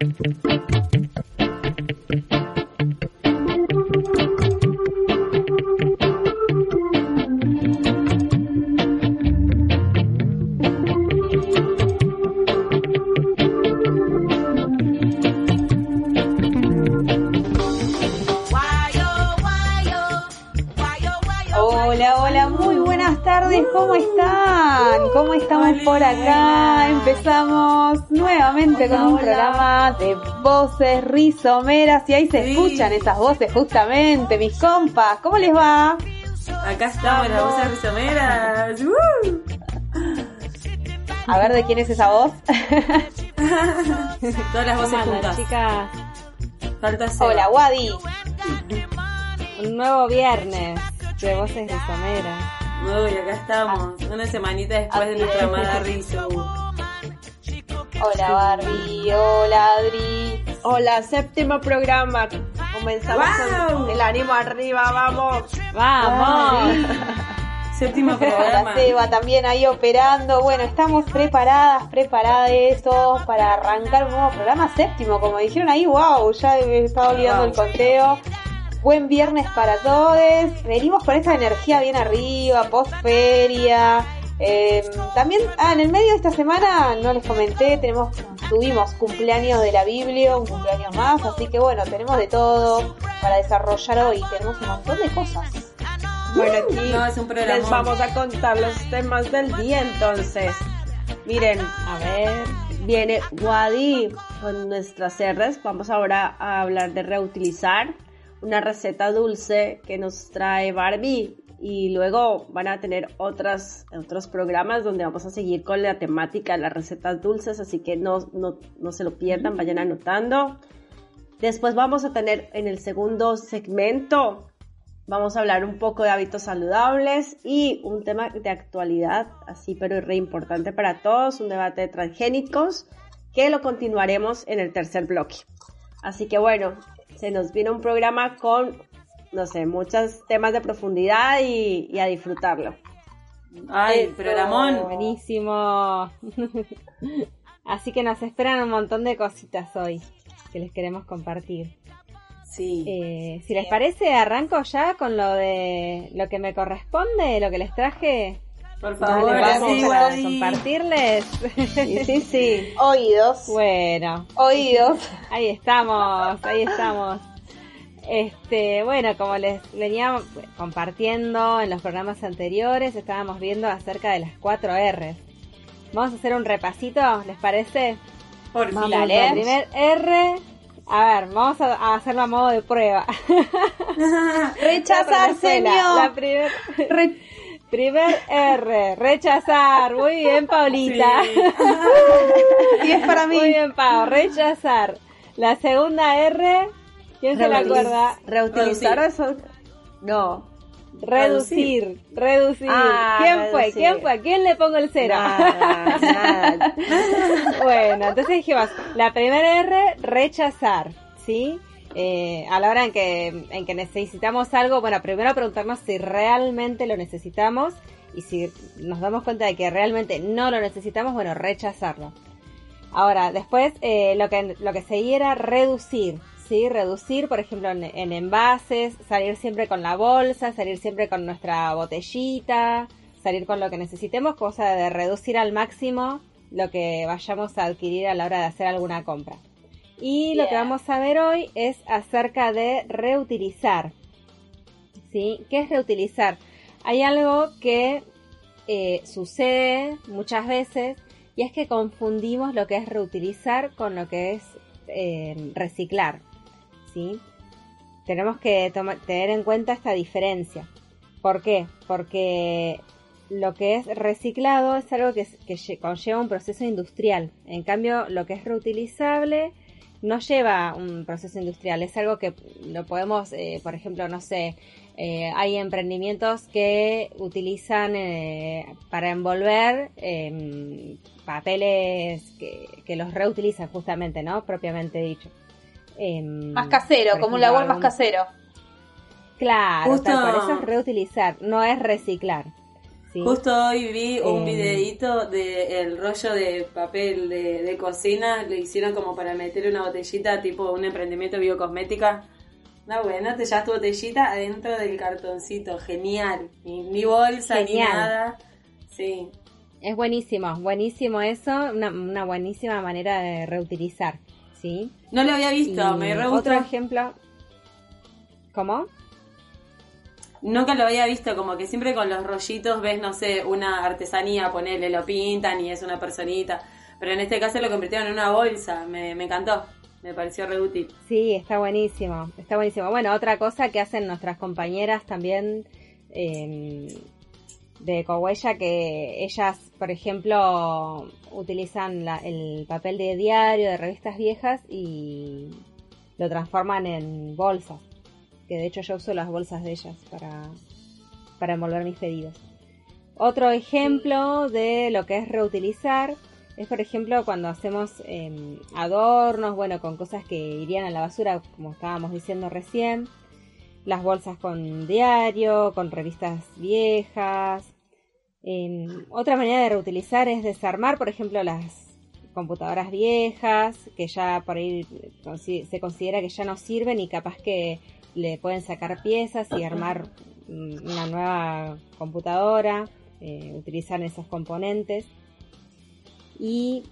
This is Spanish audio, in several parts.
¿cómo con un programa de voces rizomeras y ahí se escuchan esas voces justamente, mis compas. ¿Cómo les va? Acá estamos, las voces rizomeras. A ver, ¿de quién es esa voz? Todas las voces juntas. chicas? Hola, Wadi. Un nuevo viernes de voces rizomeras. Uy, acá estamos, una semanita después de nuestra amada Rizzo. Hola Barbie, hola Adri. Hola, séptimo programa. Comenzamos con el ánimo arriba, vamos. Vamos. Séptimo programa. La Seba también ahí operando. Bueno, estamos preparadas, preparadas todos para arrancar un nuevo programa séptimo. Como dijeron ahí, wow, ya estaba olvidando el conteo. Buen viernes para todos. Venimos con esa energía bien arriba, post feria. Em, también, ah, en el medio de esta semana, no les comenté, tenemos, tuvimos cumpleaños de la Biblia, un cumpleaños más, así que bueno, tenemos de todo para desarrollar hoy, tenemos un montón de cosas. Bueno, aquí les vamos a contar los temas del día entonces. Miren, a ver, viene Wadi con nuestras R's. Vamos ahora a hablar de reutilizar una receta dulce que nos trae Barbie y luego van a tener otros programas donde vamos a seguir con la temática de las recetas dulces, así que no, no, no se lo pierdan, vayan anotando. Después vamos a tener en el segundo segmento, vamos a hablar un poco de hábitos saludables y un tema de actualidad, así pero re importante para todos, un debate de transgénicos que lo continuaremos en el tercer bloque. Así que bueno, se nos viene un programa con, no sé, muchos temas de profundidad y, a disfrutarlo. Ay, programón. Buenísimo. Así que nos esperan un montón de cositas hoy que les queremos compartir. Sí. Eh, si les parece, arranco ya con lo de lo que me corresponde, lo que les traje. Por favor, vamos a compartirles. Sí, sí, sí. Oídos. Bueno. Oídos. Ahí estamos, ahí estamos. Este, bueno, como les venía compartiendo en los programas anteriores, estábamos viendo acerca de las cuatro R. Vamos a hacer un repasito, ¿les parece? Por vamos, El primer R. A ver, vamos a, hacerlo a modo de prueba. Rechazar, señor. La primer... Primer R, rechazar. Muy bien, Paulita. Sí. es para mí. Muy bien, Pau, rechazar. La segunda R, ¿quién se la acuerda? ¿Reutilizar eso? No. Reducir, reducir. Ah, ¿Quién fue? ¿Quién fue? ¿A quién le pongo el cero? bueno, entonces dijimos, la primera R, rechazar, ¿sí? Eh, a la hora en que, en que necesitamos algo, bueno, primero preguntarnos si realmente lo necesitamos y si nos damos cuenta de que realmente no lo necesitamos, bueno, rechazarlo. Ahora, después eh, lo, que, lo que seguía era reducir, ¿sí? Reducir, por ejemplo, en, en, envases, salir siempre con la bolsa, salir siempre con nuestra botellita, salir con lo que necesitemos, cosa de reducir al máximo lo que vayamos a adquirir a la hora de hacer alguna compra. Y lo que vamos a ver hoy es acerca de reutilizar. ¿Sí? ¿Qué es reutilizar? Hay algo que eh, sucede muchas veces y es que confundimos lo que es reutilizar con lo que es eh, reciclar. ¿Sí? Tenemos que tener en cuenta esta diferencia. ¿Por qué? Porque lo que es reciclado es algo que, que conlleva un proceso industrial. En cambio, lo que es reutilizable no lleva un proceso industrial, es algo que lo podemos, eh, por ejemplo, no sé, eh, hay emprendimientos que utilizan eh, para envolver em, papeles que, los reutilizan justamente, ¿no? Propiamente dicho. Em, más casero, como un labor más casero. Claro, por eso es reutilizar, no es reciclar. Justo hoy vi un eh, videito de el rollo de papel de, cocina, le hicieron como para meter una botellita tipo un emprendimiento biocosmética. No, bueno, te llevas tu botellita adentro del cartoncito, genial. Ni, bolsa, ni nada. Sí. Es buenísimo, buenísimo eso, una, buenísima manera de reutilizar, ¿sí? No lo había visto, me re Otro ejemplo, ¿cómo? Nunca lo había visto, como que siempre con los rollitos ves, no sé, una artesanía, ponele, lo pintan y es una personita. Pero en este caso lo convirtieron en una bolsa, me, encantó, me pareció re útil. Sí, está buenísimo, está buenísimo. Bueno, otra cosa que hacen nuestras compañeras también em, de Cohuella, que ellas, por ejemplo, utilizan el papel de diario, de revistas viejas y lo transforman en bolsas que de hecho yo uso las bolsas de ellas para, para envolver mis pedidos. Otro ejemplo de lo que es reutilizar es, por ejemplo, cuando hacemos em, adornos, bueno, con cosas que irían a la basura, como estábamos diciendo recién, las bolsas con diario, con revistas viejas. Otra manera de reutilizar es desarmar, por ejemplo, las computadoras viejas, que ya por ahí se considera que ya no sirven y capaz que le pueden sacar piezas y armar mm, una nueva computadora, eh, utilizar esos componentes. Y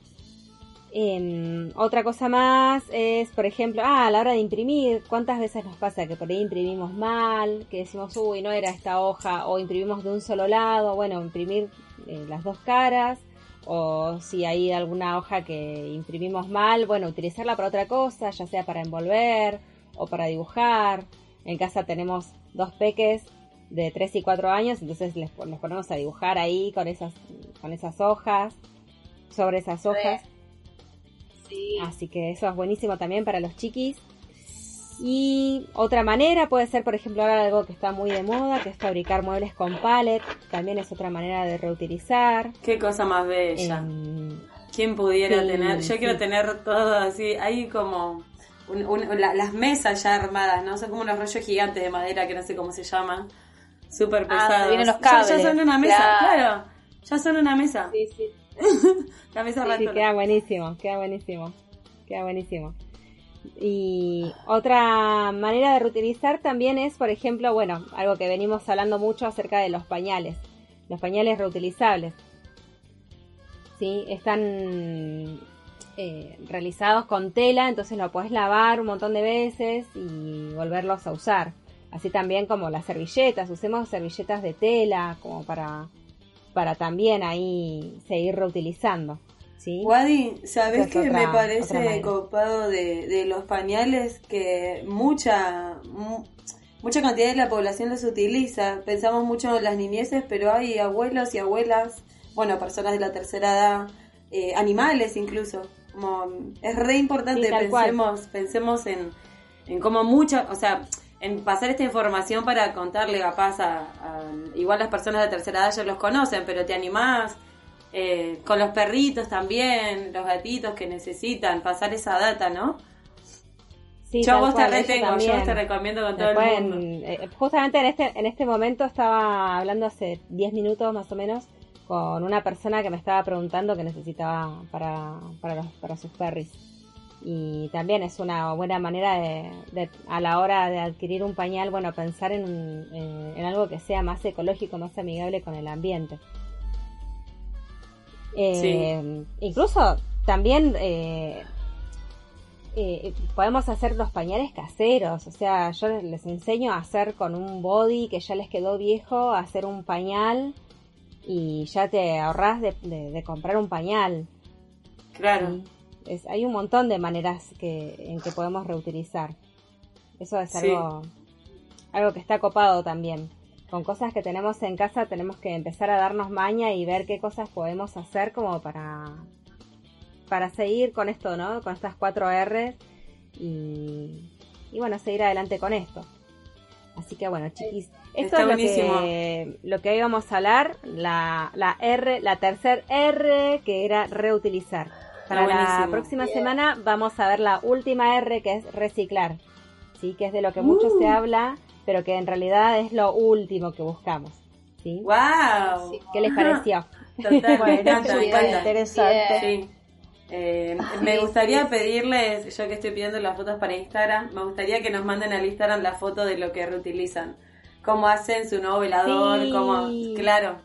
em, otra cosa más es, por ejemplo, ah, a la hora de imprimir, ¿cuántas veces nos pasa que por ahí imprimimos mal, que decimos, uy, no era esta hoja, o imprimimos de un solo lado? Bueno, imprimir eh, las dos caras, o si hay alguna hoja que imprimimos mal, bueno, utilizarla para otra cosa, ya sea para envolver o para dibujar. En casa tenemos dos peques de 3 y 4 años, entonces les, ponemos a dibujar ahí con esas, con esas hojas, sobre esas hojas. Así que eso es buenísimo también para los chiquis. Y otra manera puede ser, por ejemplo, ahora algo que está muy de moda, que es fabricar muebles con pallet. También es otra manera de reutilizar. Qué cosa más bella. Em, ¿Quién pudiera tener? Yo quiero tener todo así. Hay como las mesas ya armadas, ¿no? Son como unos rollos gigantes de madera que no sé cómo se llaman. Súper ah, pesados. vienen los cables. Ya, son una mesa, claro. Ya son una mesa. Sí, sí. la mesa sí, sí, queda buenísimo, queda buenísimo. Queda buenísimo. Y otra manera de reutilizar también es, por ejemplo, bueno, algo que venimos hablando mucho acerca de los pañales. Los pañales reutilizables. Sí, están eh, realizados con tela, entonces lo puedes lavar un montón de veces y volverlos a usar. Así también como las servilletas, usemos servilletas de tela como para, para también ahí seguir reutilizando. ¿sí? Wadi, ¿sabes qué me parece copado de, los pañales? Que mucha, mucha cantidad de la población los utiliza. Pensamos mucho en las niñeces, pero hay abuelos y abuelas, bueno, personas de la tercera edad, eh, animales incluso, es re importante, pensemos, pensemos en, en cómo mucha, o sea, en pasar esta información para contarle capaz a, igual las personas de tercera edad ya los conocen, pero te animás eh, con los perritos también, los gatitos que necesitan pasar esa data, ¿no? Sí, yo vos te retengo, yo te recomiendo con todo el mundo. Eh, justamente en este, en este momento estaba hablando hace 10 minutos más o menos con una persona que me estaba preguntando que necesitaba para, para, para sus perris. Y también es una buena manera de, a la hora de adquirir un pañal, bueno, pensar en, en, algo que sea más ecológico, más amigable con el ambiente. Eh, incluso también eh, eh, podemos hacer los pañales caseros, o sea, yo les enseño a hacer con un body que ya les quedó viejo, a hacer un pañal y ya te ahorras de, comprar un pañal. Claro. Es, hay un montón de maneras que, en que podemos reutilizar. Eso es algo, algo que está copado también. Con cosas que tenemos en casa tenemos que empezar a darnos maña y ver qué cosas podemos hacer como para, para seguir con esto, ¿no? Con estas cuatro R y, y bueno, seguir adelante con esto. Así que bueno, chiquis, esto es lo que, lo que íbamos a hablar, la, la R, la tercer R, que era reutilizar. Para la próxima semana vamos a ver la última R, que es reciclar. Sí, que es de lo que mucho se uh. habla, pero que en realidad es lo último que buscamos. ¿sí? ¡Wow! ¿Qué les pareció? Total, me encanta, me encanta. Interesante. Sí. Eh, me gustaría pedirles, yo que estoy pidiendo las fotos para Instagram, me gustaría que nos manden al Instagram la foto de lo que reutilizan. Cómo hacen su nuevo velador, cómo, claro.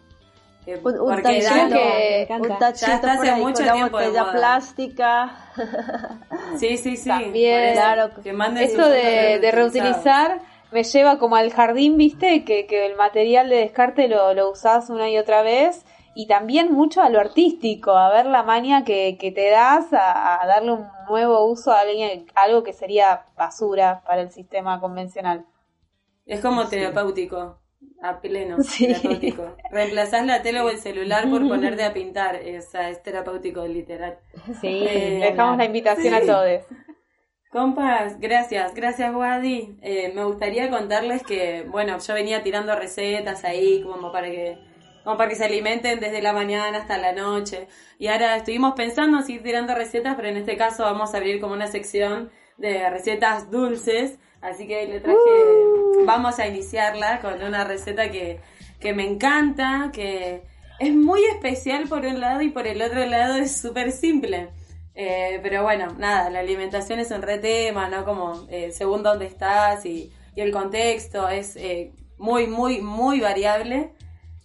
Un, un tachito, que, un tachito hace ahí mucho con tiempo botella plástica. Sí, sí, sí. También, claro. Eso de, de reutilizar me lleva como al jardín, viste, que, que el material de descarte lo, lo usás una y otra vez y también mucho a lo artístico, a ver la maña que, que te das a, darle un nuevo uso a alguien, algo que sería basura para el sistema convencional. Es como terapéutico, a pleno, terapéutico. Reemplazás la tele o el celular por ponerte a pintar, es, es terapéutico, literal. Sí, eh, dejamos la invitación a todos. Compas, gracias, gracias Wadi. Eh, me gustaría contarles que, bueno, yo venía tirando recetas ahí como para que como para que se alimenten desde la mañana hasta la noche. Y ahora estuvimos pensando en seguir tirando recetas, pero en este caso vamos a abrir como una sección de recetas dulces. Así que le traje, uh. Vamos a iniciarla con una receta que, que me encanta, que es muy especial por un lado y por el otro lado es súper simple. Eh, pero bueno, nada, la alimentación es un re tema, ¿no? Como eh, según dónde estás y, y el contexto es eh, muy, muy, muy variable.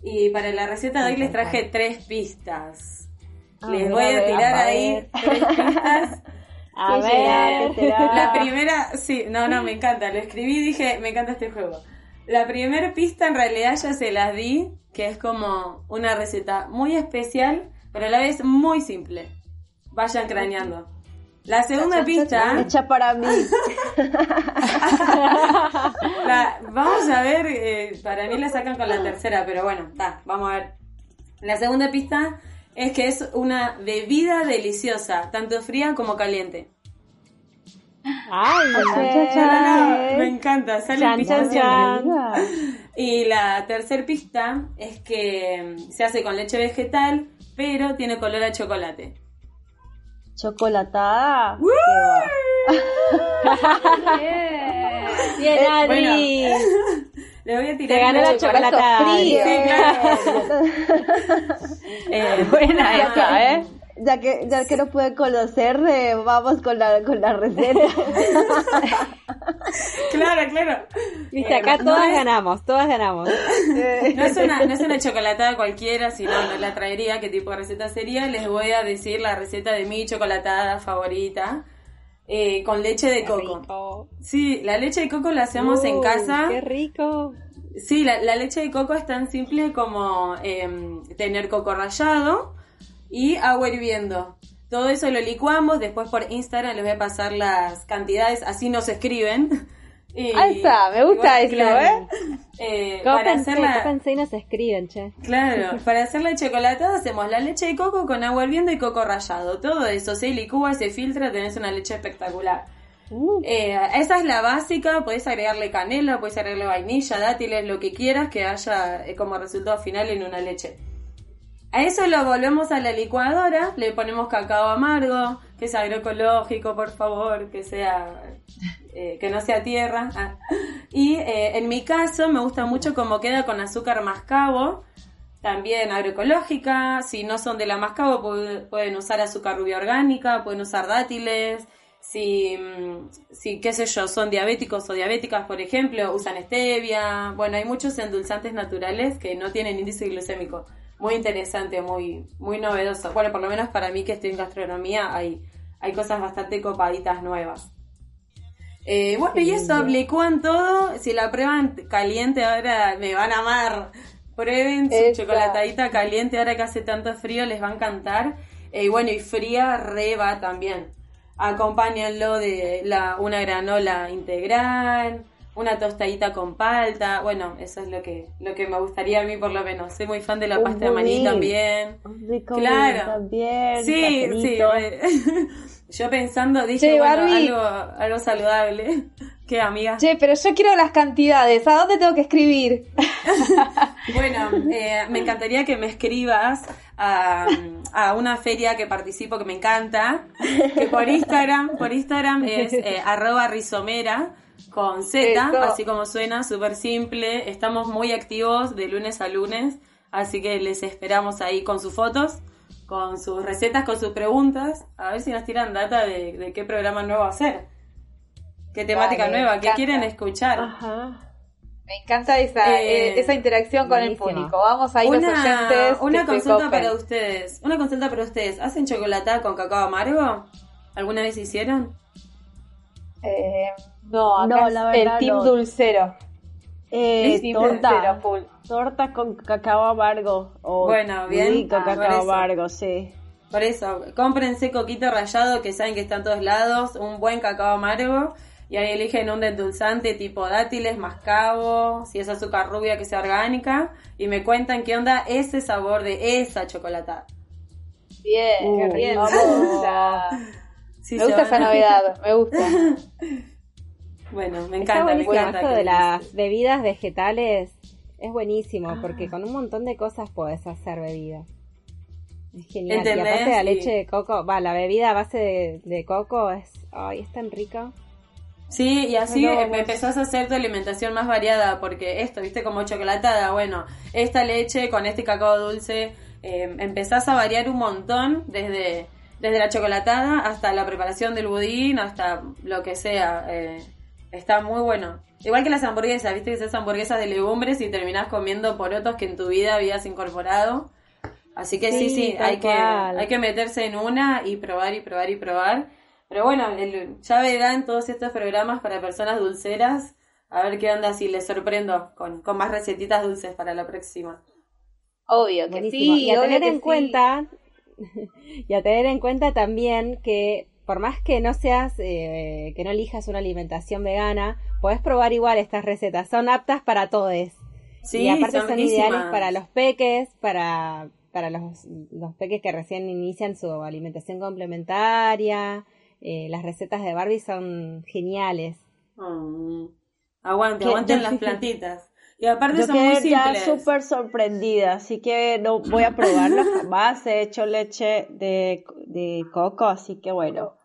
Y para la receta de hoy les traje tres pistas. les voy a, tirar ahí tres pistas. A ver, la primera, sí, no, no, me encanta. Lo escribí y dije, me encanta este juego. La primera pista en realidad ya se las di, que es como una receta muy especial, pero a la vez muy simple. Vayan craneando. La segunda pista. Hecha para mí. vamos a ver, eh, para mí la sacan con la tercera, pero bueno, está, vamos a ver. La segunda pista es que es una bebida deliciosa, tanto fría como caliente. Ay, me encanta, sale chan, Y la tercera pista es que mm, se hace con leche vegetal, pero tiene color a chocolate chocolatada. Bien, Adri. Le voy a tirar Te ganó la chocolatada. Frío. Sí, claro. eh, buena esa, ¿eh? ya que ya que no puede conocer, eh, vamos con la con la receta. claro, claro. Viste, acá eh, todas ganamos, todas ganamos. no es una no es una chocolatada cualquiera, si no no la traería, qué tipo de receta sería, les voy a decir la receta de mi chocolatada favorita. Eh, con leche de coco. Sí, la leche de coco la hacemos en casa. ¡Qué rico! Sí, la, la, leche de coco es tan simple como em, tener coco rallado, y agua hirviendo. Todo eso lo licuamos, después por Instagram les voy a pasar las cantidades, así nos escriben. Y, está, me gusta eso, ¿eh? eh para hacer la... y nos escriben, che? Claro, para hacer la chocolatada hacemos la leche de coco con agua hirviendo y coco rallado. Todo eso se licúa, se filtra, tenés una leche espectacular. Uh. Eh, esa es la básica, podés agregarle canela, podés agregarle vainilla, dátiles, lo que quieras que haya eh, como resultado final en una leche. A eso lo volvemos a la licuadora, le ponemos cacao amargo, que sea agroecológico, por favor, que sea eh, que no sea tierra. Ah. Y eh, en mi caso me gusta mucho como queda con azúcar mascabo, también agroecológica. Si no son de la mascabo pueden usar azúcar rubia orgánica, pueden usar dátiles. Si, mm, si, qué sé yo, son diabéticos o diabéticas, por ejemplo, usan stevia. Bueno, hay muchos endulzantes naturales que no tienen índice glucémico muy interesante, muy, muy novedoso. Bueno, por lo menos para mí que estoy en gastronomía hay, hay cosas bastante copaditas nuevas. Eh, bueno, y eso, licúan todo. Si la prueban caliente ahora me van a amar. Prueben su chocolatadita caliente ahora que hace tanto frío, les va a encantar. Eh, y bueno, y fría reba también. Acompáñenlo de la, una granola integral una tostadita con palta, bueno, eso es lo que lo que me gustaría a mí por lo menos. Soy muy fan de la pasta de maní también. claro. También, sí, sí. Yo pensando, dije, algo, algo saludable. ¿Qué, amiga? Che, pero yo quiero las cantidades. ¿A dónde tengo que escribir? bueno, eh, me encantaría que me escribas a, a, una feria que participo que me encanta. Que por Instagram, por Instagram es eh, arroba rizomera con Z, así como suena, súper simple. Estamos muy activos de lunes a lunes, así que les esperamos ahí con sus fotos, con sus recetas, con sus preguntas, a ver si nos tiran data de, qué programa nuevo hacer, qué temática nueva, qué quieren escuchar. Me encanta esa, eh, eh, esa interacción con el público. Vamos ahí una, los oyentes. Una consulta para ustedes. Una consulta para ustedes. ¿Hacen chocolatada con cacao amargo? ¿Alguna vez hicieron? Eh, no, acá no, es el team dulcero. Eh, torta, torta con cacao amargo. O bueno, bien. Con ah, cacao amargo, sí. Por eso, cómprense coquito rallado que saben que está en todos lados, un buen cacao amargo y ahí eligen un endulzante tipo dátiles, mascabo, si es azúcar rubia que sea orgánica y me cuentan qué onda ese sabor de esa chocolatada. Bien, qué bien. me gusta esa novedad, me gusta. Bueno, me encanta, me encanta. Esto de las bebidas vegetales es buenísimo porque ah. con un montón de cosas puedes hacer bebida. Es genial. Y aparte la leche de coco, va, la bebida a base de, coco es, ay, es tan rica. Sí, y así empezás a hacer tu alimentación más variada, porque esto, viste, como chocolatada, bueno, esta leche con este cacao dulce, eh, empezás a variar un montón desde, desde la chocolatada hasta la preparación del budín, hasta lo que sea. Eh, Está muy bueno. Igual que las hamburguesas, viste que esas hamburguesas de legumbres y terminás comiendo porotos que en tu vida habías incorporado. Así que sí, sí, hay, que, hay que meterse en una y probar y probar y probar. Pero bueno, ya verán todos estos programas para personas dulceras. A ver qué onda si les sorprendo con, con más recetitas dulces para la próxima. Obvio que sí. Y a tener en cuenta, y a tener en cuenta también que por más que no seas, eh, que no elijas una alimentación vegana, puedes probar igual estas recetas. Son aptas para todos. Sí, y aparte son, ideales para los peques, para, para los, los, peques que recién inician su alimentación complementaria. Eh, las recetas de Barbie son geniales. Mm. Aguante, aguanten las plantitas. Y aparte son muy simples. súper sorprendida, así que no voy a probarlo jamás. He hecho leche de, de coco, así que bueno.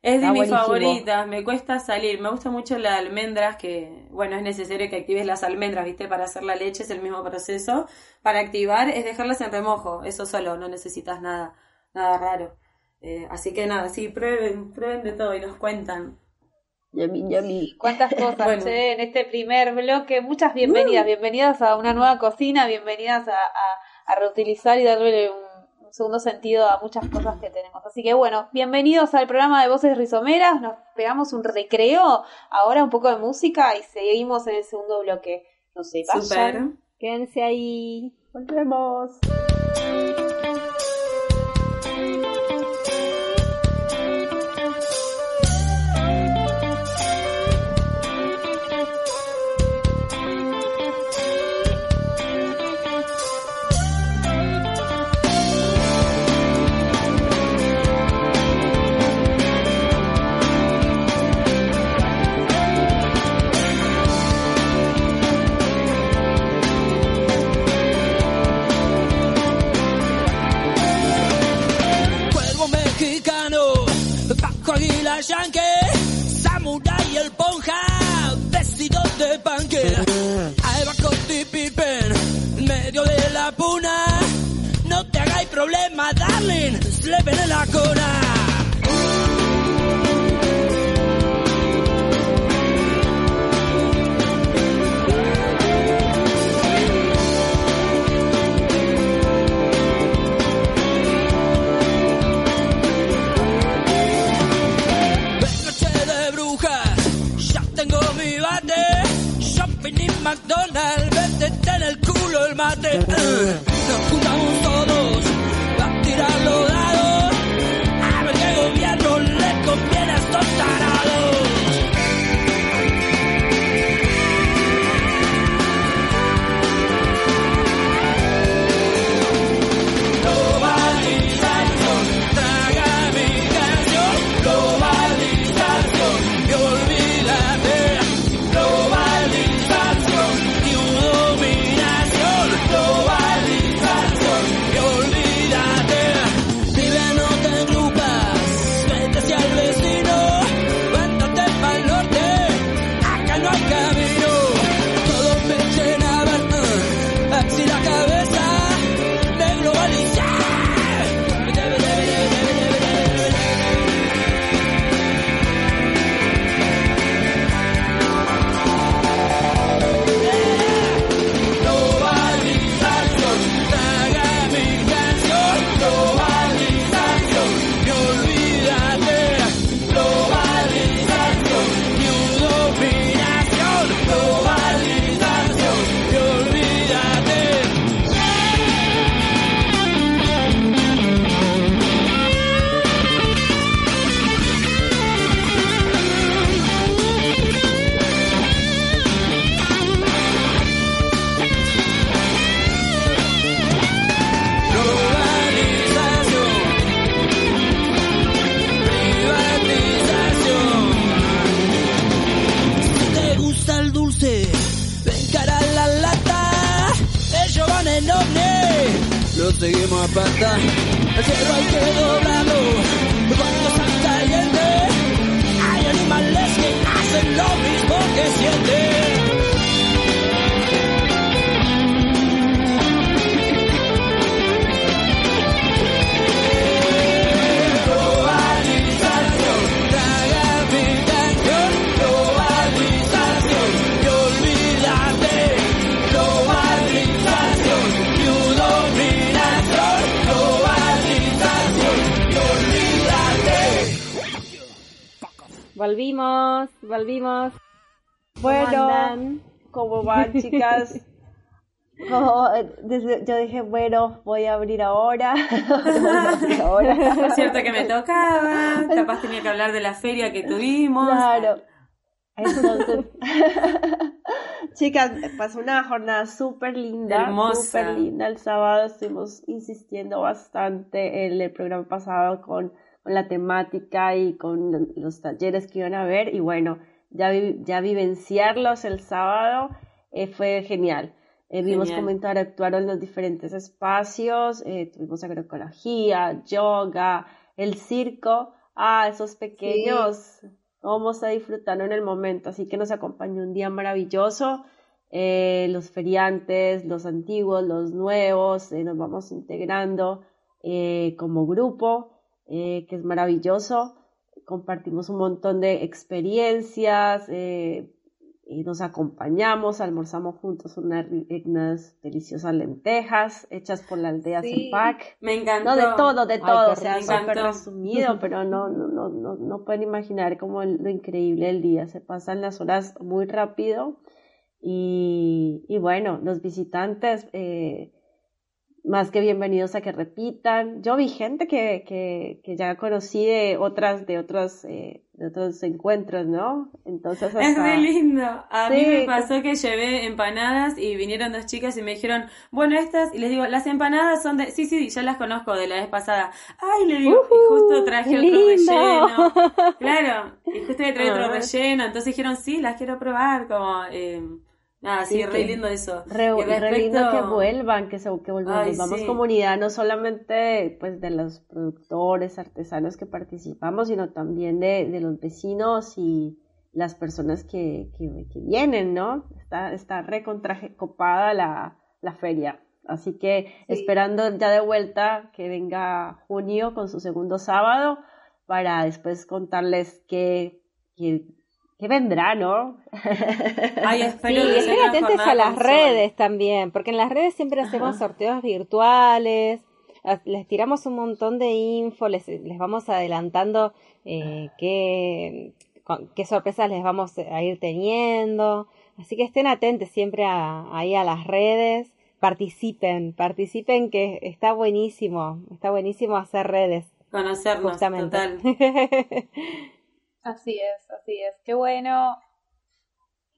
Es de mis favoritas, me cuesta salir. Me gusta mucho las almendras, que, bueno, es necesario que actives las almendras, ¿viste? Para hacer la leche es el mismo proceso. Para activar es dejarlas en remojo, eso solo, no necesitas nada, nada raro. Eh, así que nada, sí, prueben, prueben de todo y nos cuentan. Yami, yami. ¿Cuántas cosas en este primer bloque? Muchas bienvenidas, bienvenidas a una nueva cocina, bienvenidas a, a, a reutilizar y darle un segundo sentido a muchas cosas que tenemos. Así que bueno, bienvenidos al programa de Voces Rizomeras. Nos pegamos un recreo, ahora un poco de música y seguimos en el segundo bloque. No sé, Super. Quédense ahí. Volvemos. Chicas? yo dije, bueno, voy a abrir ahora. ahora. Es cierto que me tocaba, capaz tenía que hablar de la feria que tuvimos. Claro. Entonces, chicas, pasó una jornada súper linda. Hermosa. Súper linda. El sábado estuvimos insistiendo bastante en el programa pasado con la temática y con los talleres que iban a ver y bueno, ya, ya vivenciarlos el sábado eh, fue genial. Eh, vimos cómo actuaron los diferentes espacios, eh, tuvimos agroecología, yoga, el circo, ah, esos pequeños, vamos a disfrutar en el momento, así que nos acompañó un día maravilloso, los feriantes, los antiguos, los nuevos, nos vamos integrando como grupo que es maravilloso. Compartimos un montón de experiencias, y nos acompañamos, almorzamos juntos unas, unas, deliciosas lentejas hechas por la aldea sí, Me encantó. No, de todo, de todo, o sea, súper resumido, pero no, no, no, no, no pueden imaginar cómo lo increíble del día. Se pasan las horas muy rápido y, y bueno, los visitantes eh, más que bienvenidos a que repitan. Yo vi gente que, que, que ya conocí de otras, de otros, eh, de otros encuentros, ¿no? Entonces Es muy lindo. A mí me pasó que llevé empanadas y vinieron dos chicas y me dijeron, bueno, estas, y les digo, las empanadas son de, sí, sí, ya las conozco de la vez pasada. Ay, le digo, y justo traje otro relleno. Claro, y justo le traje otro relleno, entonces dijeron, sí, las quiero probar, como, eh, Ah, sí, re lindo eso. Re, lindo que vuelvan, que, se, que volvamos comunidad, no solamente pues de los productores, artesanos que participamos, sino también de, de los vecinos y las personas que, que, vienen, ¿no? Está, está re copada la, la feria. Así que esperando ya de vuelta que venga junio con su segundo sábado para después contarles qué, qué ¿Qué vendrá, no? Ay, espero sí, estén atentos a las redes también, porque en las redes siempre hacemos sorteos virtuales, les tiramos un montón de info, les, les vamos adelantando eh, qué, qué sorpresas les vamos a ir teniendo. Así que estén atentos siempre ahí a las redes, participen, participen que está buenísimo, está buenísimo hacer redes. Conocernos, justamente. total. Así es, así es. Qué bueno.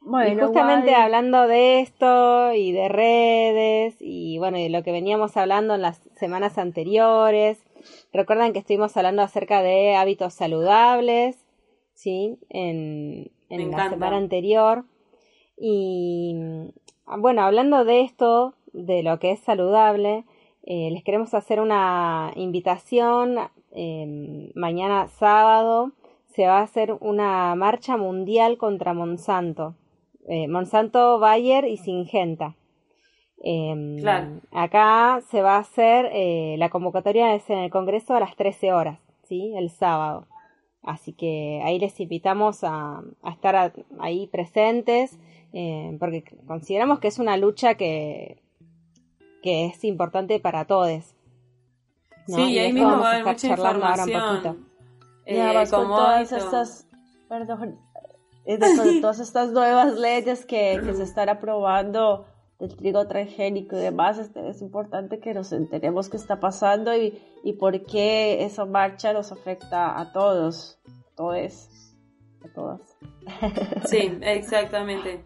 Bueno, y justamente hablando de esto y de redes y bueno, de lo que veníamos hablando en las semanas anteriores, recuerdan que estuvimos hablando acerca de hábitos saludables, ¿sí? En, en la semana anterior. Y bueno, hablando de esto, de lo que es saludable, eh, les queremos hacer una invitación eh, mañana sábado se va a hacer una marcha mundial contra Monsanto. Eh, Monsanto, Bayer y Singenta. Em, acá se va a hacer, eh, la convocatoria es en el Congreso a las 13 horas, ¿sí? El sábado. Así que ahí les invitamos a, estar ahí presentes, eh, porque consideramos que es una lucha que, que es importante para todos. Sí, y ahí mismo va a haber mucha información. Eh, con todas estas, perdón, eh, todas estas nuevas leyes que, se están aprobando del trigo transgénico y demás, este, es, importante que nos enteremos qué está pasando y, y por qué esa marcha nos afecta a todos, a todos, a todas. Sí, exactamente.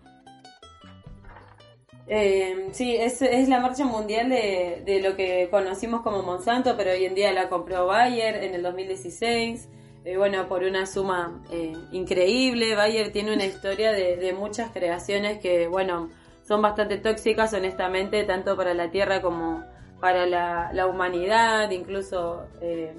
Eh, sí, es, es, la marcha mundial de, de, lo que conocimos como Monsanto, pero hoy en día la compró Bayer en el 2016. Eh, bueno, por una suma eh, increíble. Bayer tiene una historia de, muchas creaciones que, bueno, son bastante tóxicas, honestamente, tanto para la Tierra como para la, humanidad, incluso, eh,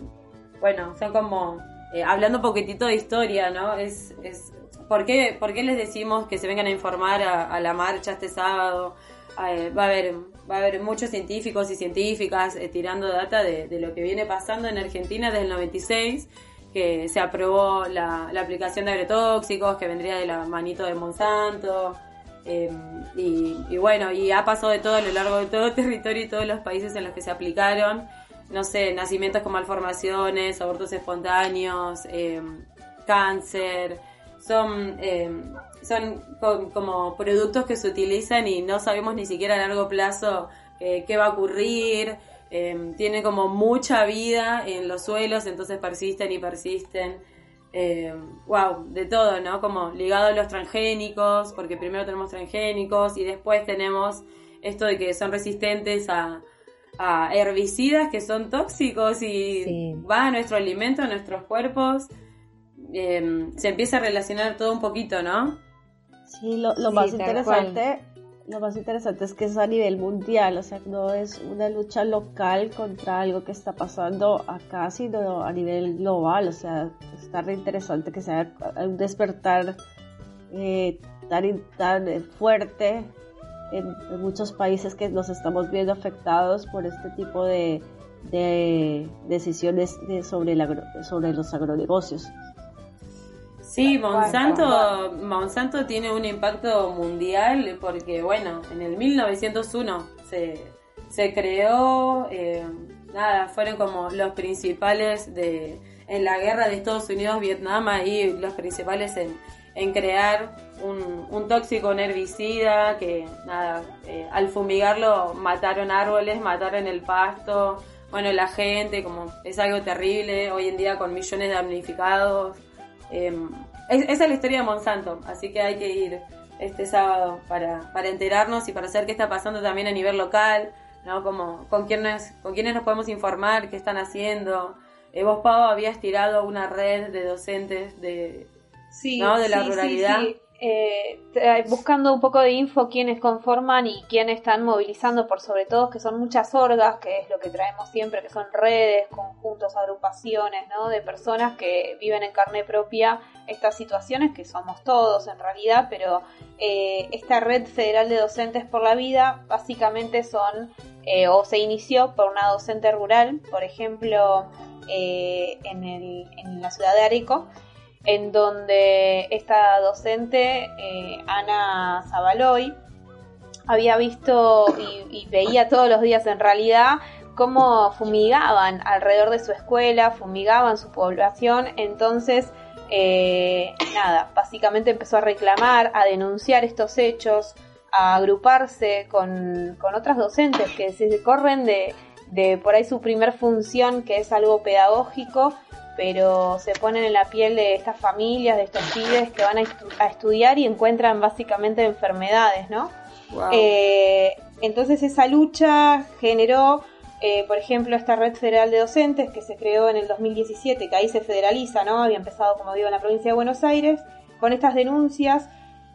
bueno, son como, hablando un poquitito de historia, ¿no? Es, es ¿por, qué, ¿Por qué les decimos que se vengan a informar a, la marcha este sábado? va a haber va a haber muchos científicos y científicas tirando data de, lo que viene pasando en Argentina desde el 96 que se aprobó la, aplicación de agrotóxicos, que vendría de la manito de Monsanto. Eh, y, bueno, y ha pasado de todo a lo largo de todo el territorio y todos los países en los que se aplicaron. No sé, nacimientos con malformaciones, abortos espontáneos, eh, cáncer. Son, eh, son como productos que se utilizan y no sabemos ni siquiera a largo plazo qué va a ocurrir. Eh, tiene como mucha vida en los suelos, entonces persisten y persisten. wow, em, de todo, ¿no? Como ligado a los transgénicos, porque primero tenemos transgénicos y después tenemos esto de que son resistentes a, herbicidas que son tóxicos y va a nuestro alimento, a nuestros cuerpos. Em, se empieza a relacionar todo un poquito, ¿no? Sí, lo, más interesante lo más interesante es que es a nivel mundial, o sea, no es una lucha local contra algo que está pasando acá, sino a nivel global, o sea, está re interesante que sea un despertar eh, tan, tan fuerte en, muchos países que nos estamos viendo afectados por este tipo de, decisiones sobre, sobre los agronegocios. Sí, Monsanto, Monsanto tiene un impacto mundial porque, bueno, en el 1901 se, se creó, eh, nada, fueron como los principales de, en la guerra de Estados Unidos-Vietnam, ahí los principales en, en crear un, un, tóxico, un herbicida, que nada, eh, al fumigarlo mataron árboles, mataron el pasto, bueno, la gente, como es algo terrible, hoy en día con millones de damnificados. Em, esa es la historia de Monsanto, así que hay que ir este sábado para, para enterarnos y para saber qué está pasando también a nivel local, ¿no? Como con quiénes, con quiénes nos podemos informar, qué están haciendo. Eh, vos, Pau, habías tirado una red de docentes de, ¿no? de la ruralidad. Eh, buscando un poco de info quiénes conforman y quiénes están movilizando por sobre todo que son muchas orgas, que es lo que traemos siempre, que son redes, conjuntos, agrupaciones. De personas que viven en carne propia estas situaciones, que somos todos en realidad, pero eh, esta red federal de docentes por la vida básicamente son, eh, o se inició por una docente rural, por ejemplo, en, el, en la ciudad de Areco, en donde esta docente, eh, Ana Zabaloy, había visto y, veía todos los días en realidad cómo fumigaban alrededor de su escuela, fumigaban su población, entonces, eh, nada, básicamente empezó a reclamar, a denunciar estos hechos, a agruparse con, con otras docentes que se corren de, de por ahí su primer función, que es algo pedagógico, pero se ponen en la piel de estas familias, de estos pibes que van a, estudiar y encuentran básicamente enfermedades, ¿no? Eh, entonces esa lucha generó, eh, por ejemplo, esta red federal de docentes que se creó en el 2017, que ahí se federaliza, ¿no? Había empezado, como digo, en la provincia de Buenos Aires, con estas denuncias,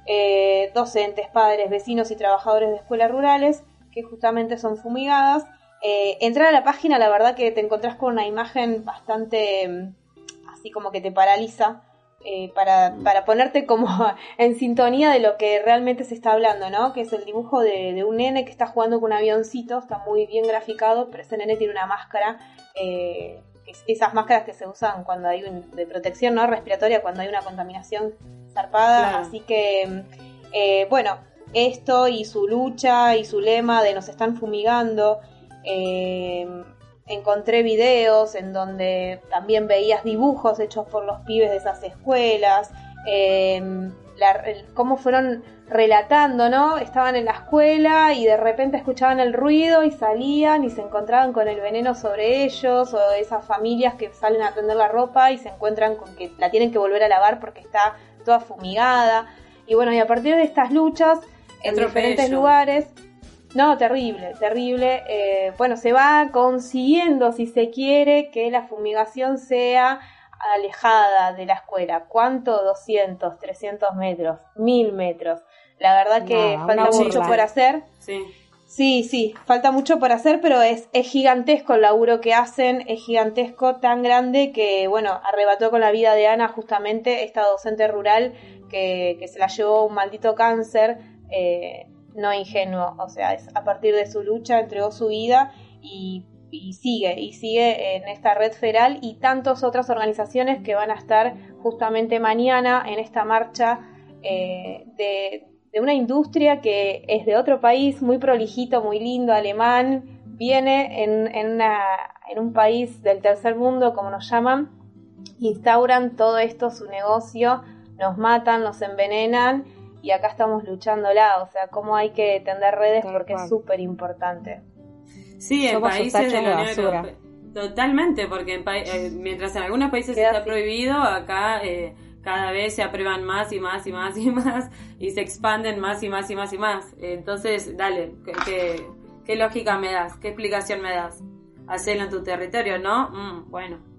eh, docentes, padres, vecinos y trabajadores de escuelas rurales, que justamente son fumigadas, eh, entrar a la página, la verdad que te encontrás con una imagen bastante mm, así como que te paraliza. Eh, para, para, ponerte como en sintonía de lo que realmente se está hablando, ¿no? Que es el dibujo de, un nene que está jugando con un avioncito, está muy bien graficado, pero ese nene tiene una máscara, eh, esas máscaras que se usan cuando hay un, de protección no respiratoria, cuando hay una contaminación zarpada, así que, mm, bueno, esto y su lucha y su lema de nos están fumigando, eh, encontré videos en donde también veías dibujos hechos por los pibes de esas escuelas, eh, cómo fueron relatando, ¿no? Estaban en la escuela y de repente escuchaban el ruido y salían y se encontraban con el veneno sobre ellos, o esas familias que salen a tender la ropa y se encuentran con que la tienen que volver a lavar porque está toda fumigada. Y bueno, y a partir de estas luchas en diferentes lugares, no, terrible, terrible. Eh, bueno, se va consiguiendo, si se quiere, que la fumigación sea alejada de la escuela. ¿Cuánto? 200, 300 metros, 1000 metros. La verdad que falta mucho por hacer. Sí. Sí, sí, falta mucho por hacer, pero es, es gigantesco el laburo que hacen, es gigantesco, tan grande que, bueno, arrebató con la vida de Ana justamente esta docente rural que, que se la llevó un maldito cáncer, eh, no ingenuo, o sea, es a partir de su lucha entregó su vida y, sigue, y sigue en esta red feral y tantas otras organizaciones que van a estar justamente mañana en esta marcha eh, de, una industria que es de otro país, muy prolijito, muy lindo, alemán, viene en, en un país del tercer mundo, como nos llaman, instauran todo esto, su negocio, nos matan, nos envenenan y acá estamos luchándola, o sea, cómo hay que tender redes porque es súper importante. Sí, en países de la Unión Totalmente, porque eh, mientras en algunos países está prohibido, acá... Eh, cada vez se aprueban más y más y más y más y se expanden más y más y más y más. Entonces, dale, ¿qué, qué, lógica me das? ¿Qué explicación me das? Hacerlo en tu territorio, ¿no? Mm, bueno.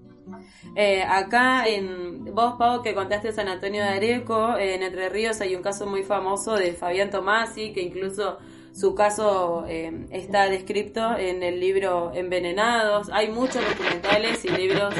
Eh, acá en vos, Pau, que contaste San Antonio de Areco, en Entre Ríos hay un caso muy famoso de Fabián Tomasi, que incluso su caso eh, está descrito en el libro Envenenados. Hay muchos documentales y libros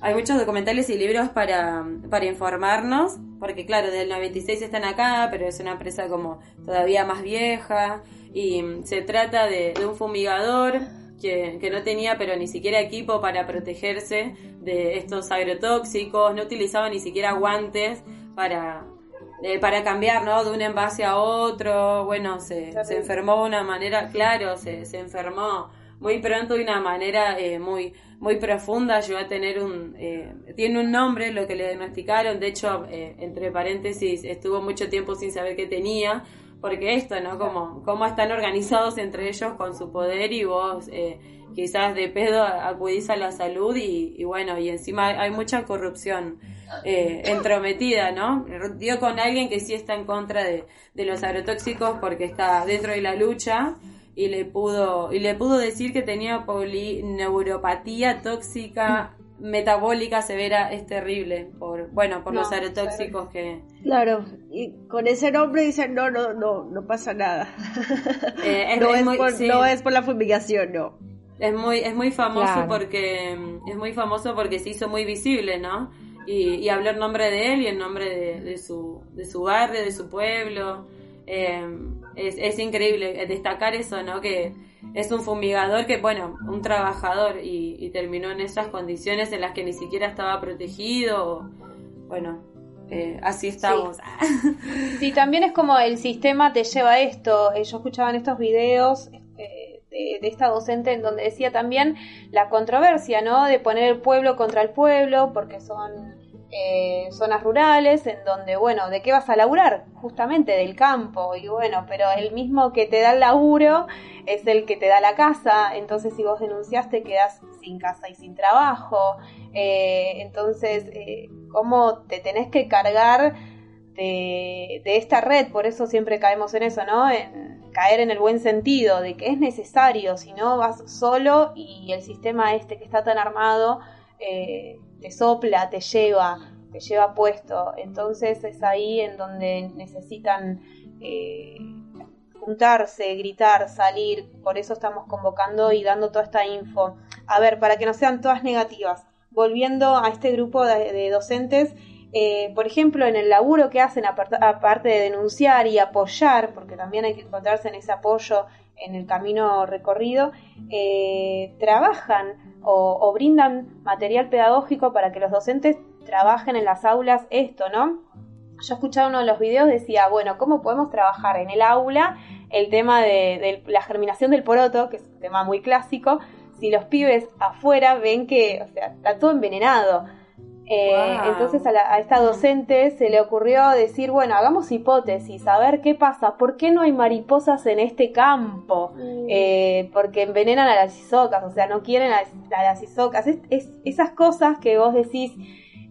hay muchos documentales y libros para, para informarnos, porque claro, del 96 están acá, pero es una empresa como todavía más vieja, y se trata de, un fumigador que, que, no tenía pero ni siquiera equipo para protegerse de estos agrotóxicos, no utilizaba ni siquiera guantes para, eh, para cambiar ¿no? de un envase a otro, bueno, se, se enfermó de una manera, claro, se, se enfermó muy pronto de una manera eh, muy muy profunda, llegó a tener un, eh, tiene un nombre lo que le diagnosticaron, de hecho, eh, entre paréntesis, estuvo mucho tiempo sin saber qué tenía, porque esto, ¿no? Como, cómo están organizados entre ellos con su poder y vos eh, quizás de pedo acudís a la salud y, bueno, y encima hay, mucha corrupción entrometida, ¿no? Dio con alguien que sí está en contra de, de los agrotóxicos porque está dentro de la lucha y le pudo y le pudo decir que tenía polineuropatía tóxica metabólica severa es terrible por bueno por los aerotóxicos que claro y con ese nombre dicen no no no no pasa nada eh, no, es, por, no es por la fumigación no. Es muy es muy famoso porque es muy famoso porque se hizo muy visible no y, y habló en nombre de él y en nombre de, de su de su barrio de su pueblo. Eh, es, es, increíble destacar eso, ¿no? Que es un fumigador que, bueno, un trabajador y, terminó en esas condiciones en las que ni siquiera estaba protegido. Bueno, eh, así estamos. Sí. también es como el sistema te lleva a esto. Eh, yo escuchaba en estos videos de, de, esta docente en donde decía también la controversia, ¿no? De poner el pueblo contra el pueblo, porque son eh, zonas rurales en donde, bueno, ¿de qué vas a laburar? Justamente del campo. Y bueno, pero el mismo que te da el laburo es el que te da la casa. Entonces, si vos denunciaste, quedás sin casa y sin trabajo. Eh, entonces, eh, ¿cómo te tenés que cargar de, de, esta red? Por eso siempre caemos en eso, ¿no? En caer en el buen sentido, de que es necesario, si no vas solo y el sistema este que está tan armado eh, te sopla, te lleva, te lleva puesto. Entonces es ahí en donde necesitan eh, juntarse, gritar, salir. Por eso estamos convocando y dando toda esta info. A ver, para que no sean todas negativas. Volviendo a este grupo de, docentes, eh, por ejemplo, en el laburo que hacen, aparte de denunciar y apoyar, porque también hay que encontrarse en ese apoyo en el camino recorrido, eh, trabajan o, brindan material pedagógico para que los docentes trabajen en las aulas esto, ¿no? Yo escuchaba uno de los videos, decía, bueno, ¿cómo podemos trabajar en el aula el tema de, la germinación del poroto, que es un tema muy clásico, si los pibes afuera ven que, o sea, está todo envenenado? Eh, entonces a, esta docente se le ocurrió decir, bueno, hagamos hipótesis, a ver qué pasa, ¿por qué no hay mariposas en este campo? Mm. Eh, porque envenenan a las isocas, o sea, no quieren a, las isocas. Es, esas cosas que vos decís,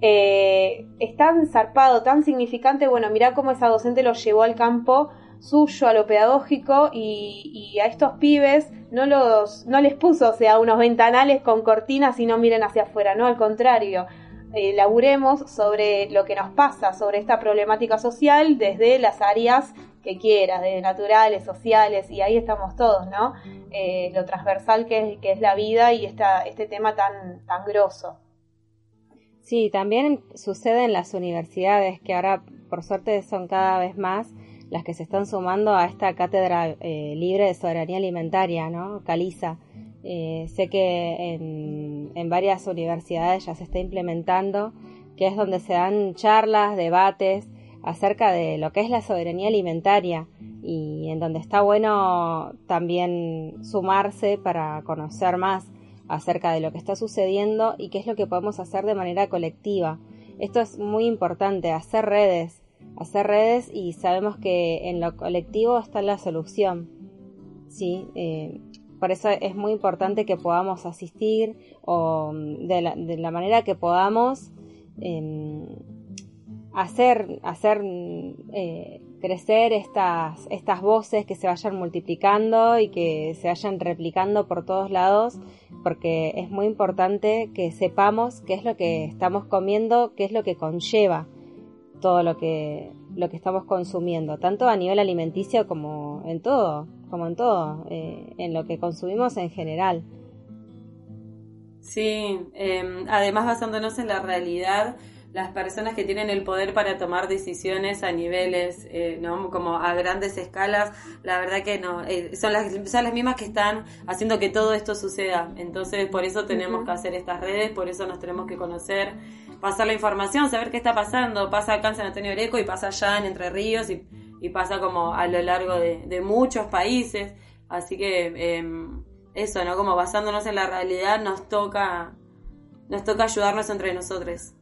eh, es tan zarpado, tan significante, bueno, mirá cómo esa docente lo llevó al campo suyo, a lo pedagógico, y, a estos pibes no, los, no les puso, o sea, unos ventanales con cortinas y no miren hacia afuera, no, al contrario eh, laburemos sobre lo que nos pasa, sobre esta problemática social desde las áreas que quieras, de naturales, sociales, y ahí estamos todos, ¿no? Eh, lo transversal que es, que es la vida y este tema tan, tan grosso. Sí, también sucede en las universidades, que ahora por suerte son cada vez más las que se están sumando a esta cátedra eh, libre de soberanía alimentaria, ¿no? Caliza. Eh, sé que en, en, varias universidades ya se está implementando, que es donde se dan charlas, debates acerca de lo que es la soberanía alimentaria y en donde está bueno también sumarse para conocer más acerca de lo que está sucediendo y qué es lo que podemos hacer de manera colectiva. Esto es muy importante, hacer redes, hacer redes y sabemos que en lo colectivo está la solución. ¿sí? Eh, por eso es muy importante que podamos asistir o mm, de la, manera que podamos em, hacer, hacer eh, crecer estas, estas voces que se vayan multiplicando y que se vayan replicando por todos lados, porque es muy importante que sepamos qué es lo que estamos comiendo, qué es lo que conlleva todo lo que, lo que estamos consumiendo, tanto a nivel alimenticio como en todo, como en todo, eh, en lo que consumimos en general. Sí, em, además basándonos en la realidad, las personas que tienen el poder para tomar decisiones a niveles, eh, ¿no? Como a grandes escalas, la verdad que no, eh, son, las, son las mismas que están haciendo que todo esto suceda. Entonces, por eso tenemos que hacer estas redes, por eso nos tenemos que conocer, pasar la información, saber qué está pasando. Pasa acá en San Antonio Oreco y pasa allá en Entre Ríos y, pasa como a lo largo de, muchos países. Así que em, eso, ¿no? Como basándonos en la realidad, nos toca, nos toca ayudarnos entre nosotros.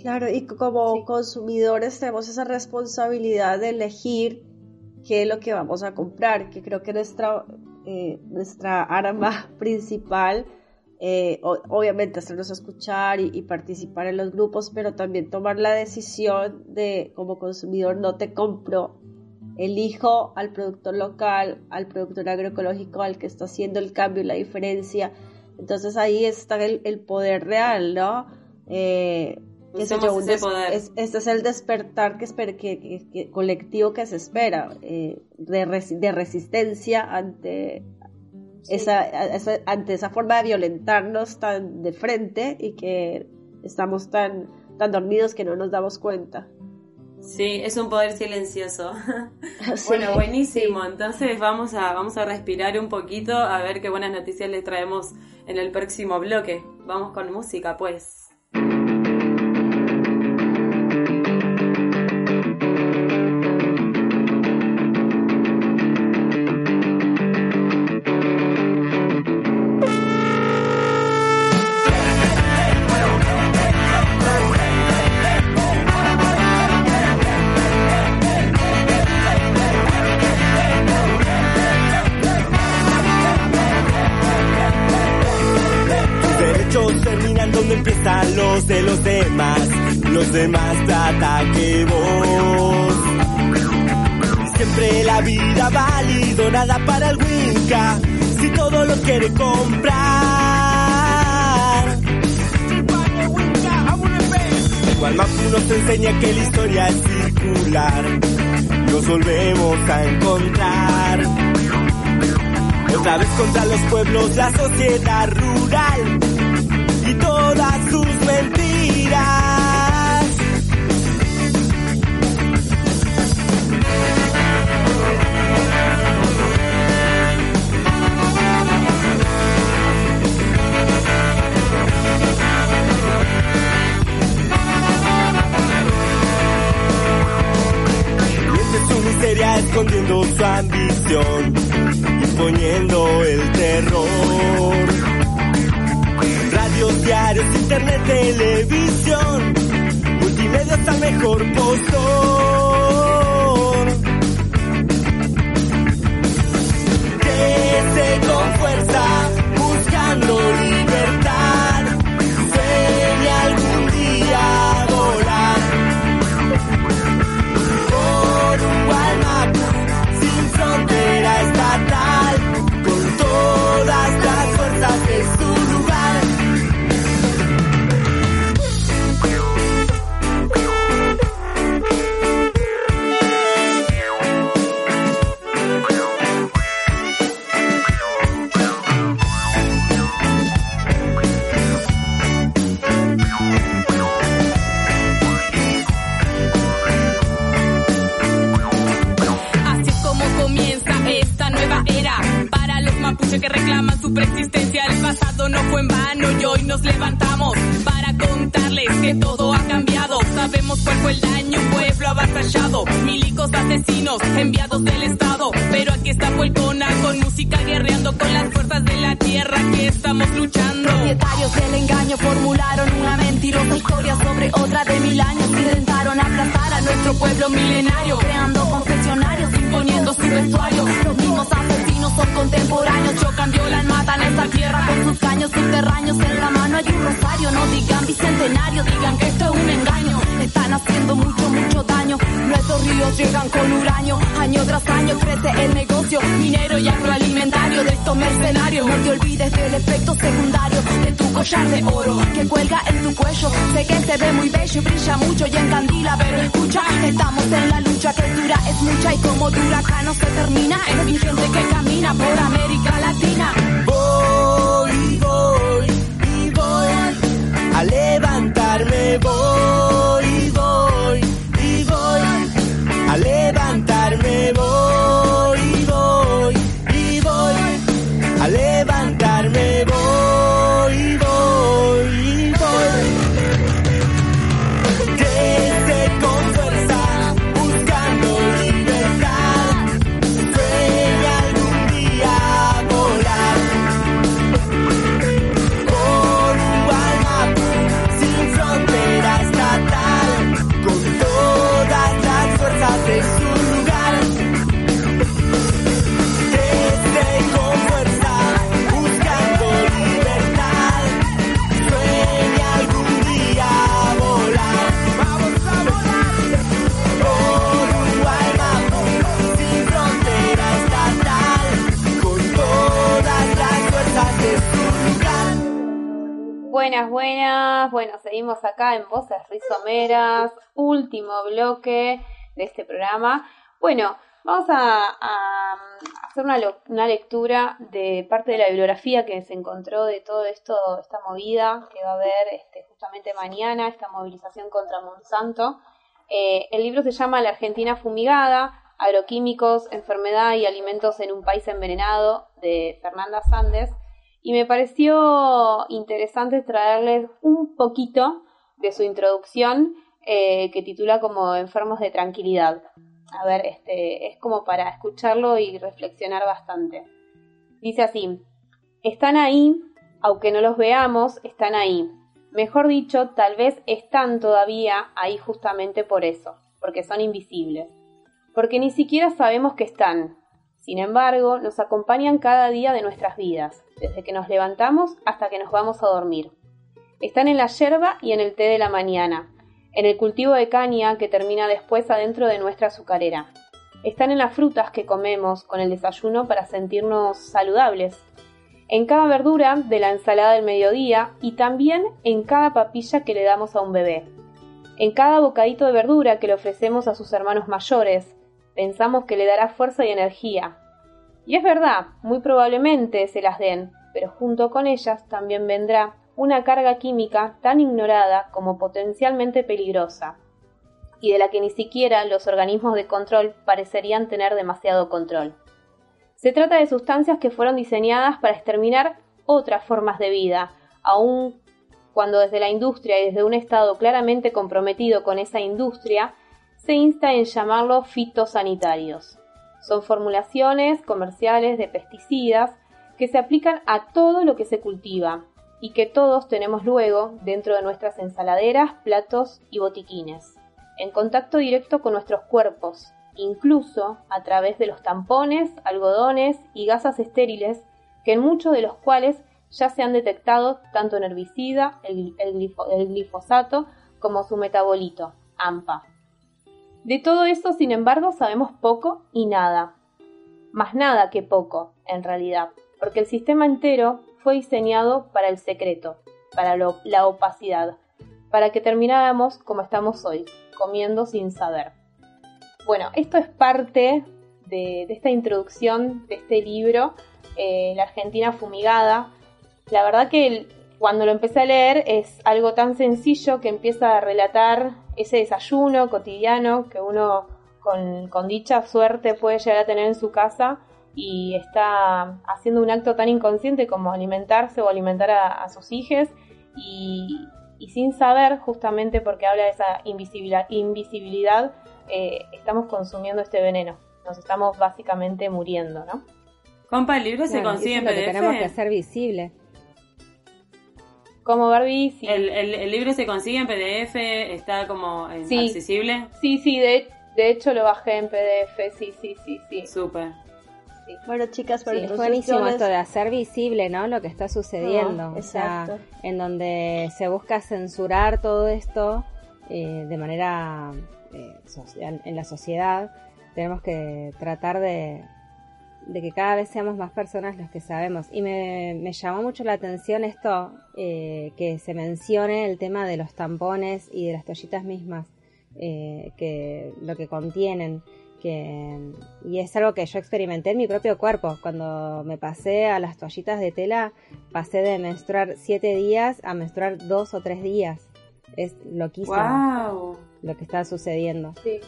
Claro, y como consumidores tenemos esa responsabilidad de elegir qué es lo que vamos a comprar, que creo que nuestra, eh, nuestra arma principal, eh, obviamente hacernos escuchar y, participar en los grupos, pero también tomar la decisión de como consumidor no te compro, elijo al productor local, al productor agroecológico, al que está haciendo el cambio y la diferencia. Entonces ahí está el, poder real, ¿no? Eh, este es el despertar que, que, colectivo que se espera, eh, de, de, resistencia ante, esa, ante esa forma de violentarnos tan de frente y que estamos tan, tan dormidos que no nos damos cuenta. Sí, es un poder silencioso. bueno, buenísimo. Entonces vamos a, vamos a respirar un poquito a ver qué buenas noticias les traemos en el próximo bloque. Vamos con música, pues. Pueblo milenario, creando confesionarios, imponiendo su vestuario. Los mismos asesinos son contemporáneos, chocan, violan, matan esta tierra con sus caños subterráneos. En la mano hay un rosario, no digan bicentenario, digan que esto es un engaño. Están haciendo mucho, mucho daño. Nuestros ríos llegan con uranio, año tras año crece el negocio minero y agroalimentario de estos mercenarios. No te olvides del efecto secundario de tu collar de oro que cuelga en tu cuello. Sé que se ve muy bello y brilla mucho y encandila, pero escucha, estamos en la lucha que dura, es mucha y como dura acá no se termina. Es mi gente que camina por América Latina. Voy, voy y voy a levantarme, voy Buenas, buenas. Bueno, seguimos acá en Voces Rizomeras, último bloque de este programa. Bueno, vamos a, a hacer una, una lectura de parte de la bibliografía que se encontró de todo esto, esta movida que va a haber este, justamente mañana, esta movilización contra Monsanto. Eh, el libro se llama La Argentina fumigada, agroquímicos, enfermedad y alimentos en un país envenenado, de Fernanda Sandes. Y me pareció interesante traerles un poquito de su introducción eh, que titula como Enfermos de Tranquilidad. A ver, este, es como para escucharlo y reflexionar bastante. Dice así, están ahí, aunque no los veamos, están ahí. Mejor dicho, tal vez están todavía ahí justamente por eso, porque son invisibles. Porque ni siquiera sabemos que están. Sin embargo, nos acompañan cada día de nuestras vidas, desde que nos levantamos hasta que nos vamos a dormir. Están en la yerba y en el té de la mañana, en el cultivo de caña que termina después adentro de nuestra azucarera. Están en las frutas que comemos con el desayuno para sentirnos saludables, en cada verdura de la ensalada del mediodía y también en cada papilla que le damos a un bebé. En cada bocadito de verdura que le ofrecemos a sus hermanos mayores, pensamos que le dará fuerza y energía. Y es verdad, muy probablemente se las den, pero junto con ellas también vendrá una carga química tan ignorada como potencialmente peligrosa, y de la que ni siquiera los organismos de control parecerían tener demasiado control. Se trata de sustancias que fueron diseñadas para exterminar otras formas de vida, aun cuando desde la industria y desde un Estado claramente comprometido con esa industria, se insta en llamarlos fitosanitarios. Son formulaciones comerciales de pesticidas que se aplican a todo lo que se cultiva y que todos tenemos luego dentro de nuestras ensaladeras, platos y botiquines, en contacto directo con nuestros cuerpos, incluso a través de los tampones, algodones y gasas estériles, que en muchos de los cuales ya se han detectado tanto en herbicida, el, el glifo- el glifosato, como su metabolito, AMPA. De todo eso, sin embargo, sabemos poco y nada. Más nada que poco, en realidad, porque el sistema entero fue diseñado para el secreto, para la opacidad, para que termináramos como estamos hoy, comiendo sin saber. Bueno, esto es parte de, de esta introducción de este libro, eh, La Argentina Fumigada. La verdad que el- cuando lo empecé a leer es algo tan sencillo que empieza a relatar ese desayuno cotidiano que uno con, con dicha suerte puede llegar a tener en su casa y está haciendo un acto tan inconsciente como alimentarse o alimentar a, sus hijos y, sin saber, justamente porque habla de esa invisibilidad, eh, estamos consumiendo este veneno. Nos estamos básicamente muriendo, ¿no? Compa, el libro se consigue en PDF. tenemos que hacer visible. Como Barbie, sí. El, el, libro se consigue en PDF, está como accesible. Sí, sí, de, de hecho lo bajé en PDF, sí, sí, sí, sí. Súper. Bueno, chicas, pero es buenísimo esto de hacer visible, ¿no? Lo que está sucediendo. exacto. en donde se busca censurar todo esto eh, de manera eh, social, en la sociedad. Tenemos que tratar de, de que cada vez seamos más personas los que sabemos. Y me, me llamó mucho la atención esto, eh, que se mencione el tema de los tampones y de las toallitas mismas, eh, que lo que contienen. Que, y es algo que yo experimenté en mi propio cuerpo. Cuando me pasé a las toallitas de tela, pasé de menstruar siete días a menstruar dos o tres días. Es loquísimo lo que está sucediendo. Sí.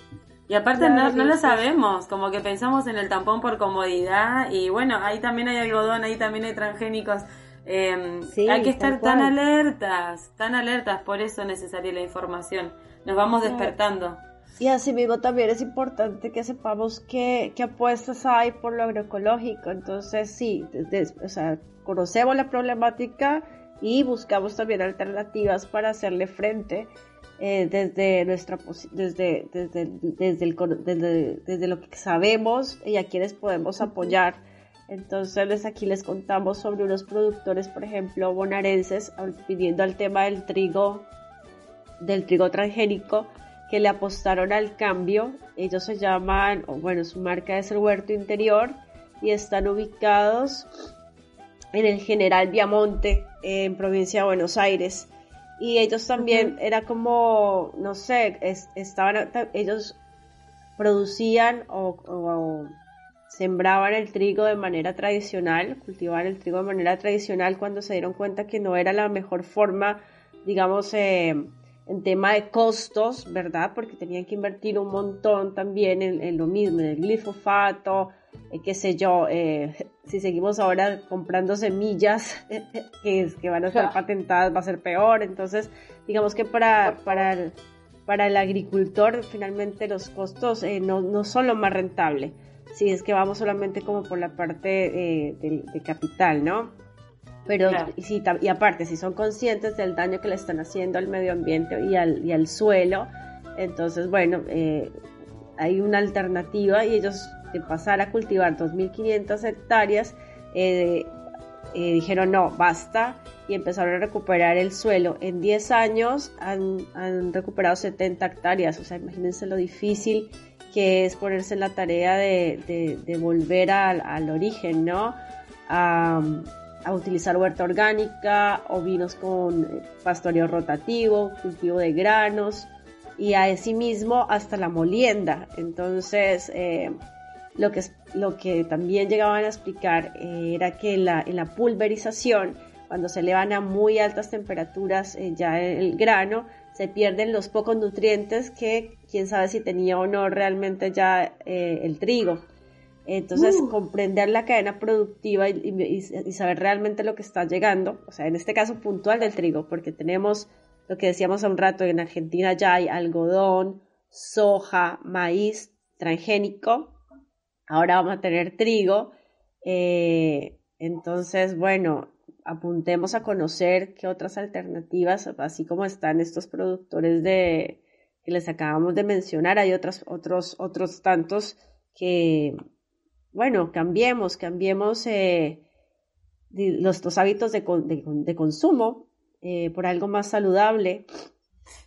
Y aparte no, no, lo sabemos, como que pensamos en el tampón por comodidad y bueno, ahí también hay algodón, ahí también hay transgénicos. Em, hay que estar tan alertas, tan alertas, por eso es necesaria la información. Nos vamos despertando. Y así mismo también es importante que sepamos qué, qué apuestas hay por lo agroecológico. Entonces sí, o sea, conocemos la problemática y buscamos también alternativas para hacerle frente eh, desde nuestra desde desde desde, el, desde, lo que sabemos y a quienes podemos apoyar. Entonces aquí les contamos sobre unos productores, por ejemplo, bonaerenses, pidiendo al tema del trigo, del trigo transgénico, que le apostaron al cambio. Ellos se llaman, bueno, su marca es el Huerto Interior y están ubicados en el General Viamonte, en provincia de Buenos Aires y ellos también era como no sé estaban ellos producían o, sembraban el trigo de manera tradicional cultivaban el trigo de manera tradicional cuando se dieron cuenta que no era la mejor forma digamos eh, en tema de costos verdad porque tenían que invertir un montón también en, lo mismo en el glifosato eh, qué sé yo eh, si seguimos ahora comprando semillas que, que van a estar patentadas va a ser peor. Entonces, digamos que para, para, el, para el agricultor finalmente los costos eh, no, no, son lo más rentable. Si es que vamos solamente como por la parte eh, de, capital, ¿no? Pero, y, si, y aparte, si son conscientes del daño que le están haciendo al medio ambiente y al, y al suelo, entonces, bueno, eh, hay una alternativa y ellos de pasar a cultivar 2.500 hectáreas, eh, eh, dijeron no, basta y empezaron a recuperar el suelo. En 10 años han, recuperado 70 hectáreas, o sea, imagínense lo difícil que es ponerse en la tarea de, volver al, origen, ¿no? A, utilizar huerta orgánica, o vinos con eh, pastoreo rotativo, cultivo de granos y a sí mismo hasta la molienda. Entonces, lo que, lo que también llegaban a explicar eh, era que la, en la pulverización, cuando se elevan a muy altas temperaturas eh, ya el grano, se pierden los pocos nutrientes que quién sabe si tenía o no realmente ya eh, el trigo. Entonces, uh. comprender la cadena productiva y, saber realmente lo que está llegando, o sea, en este caso puntual del trigo, porque tenemos lo que decíamos hace un rato, en Argentina ya hay algodón, soja, maíz transgénico, ahora vamos a tener trigo. Eh, entonces, bueno, apuntemos a conocer qué otras alternativas, así como están estos productores de que les acabamos de mencionar, hay otros, otros, otros tantos que, bueno, cambiemos, cambiemos eh, los, hábitos de, de, consumo eh, por algo más saludable.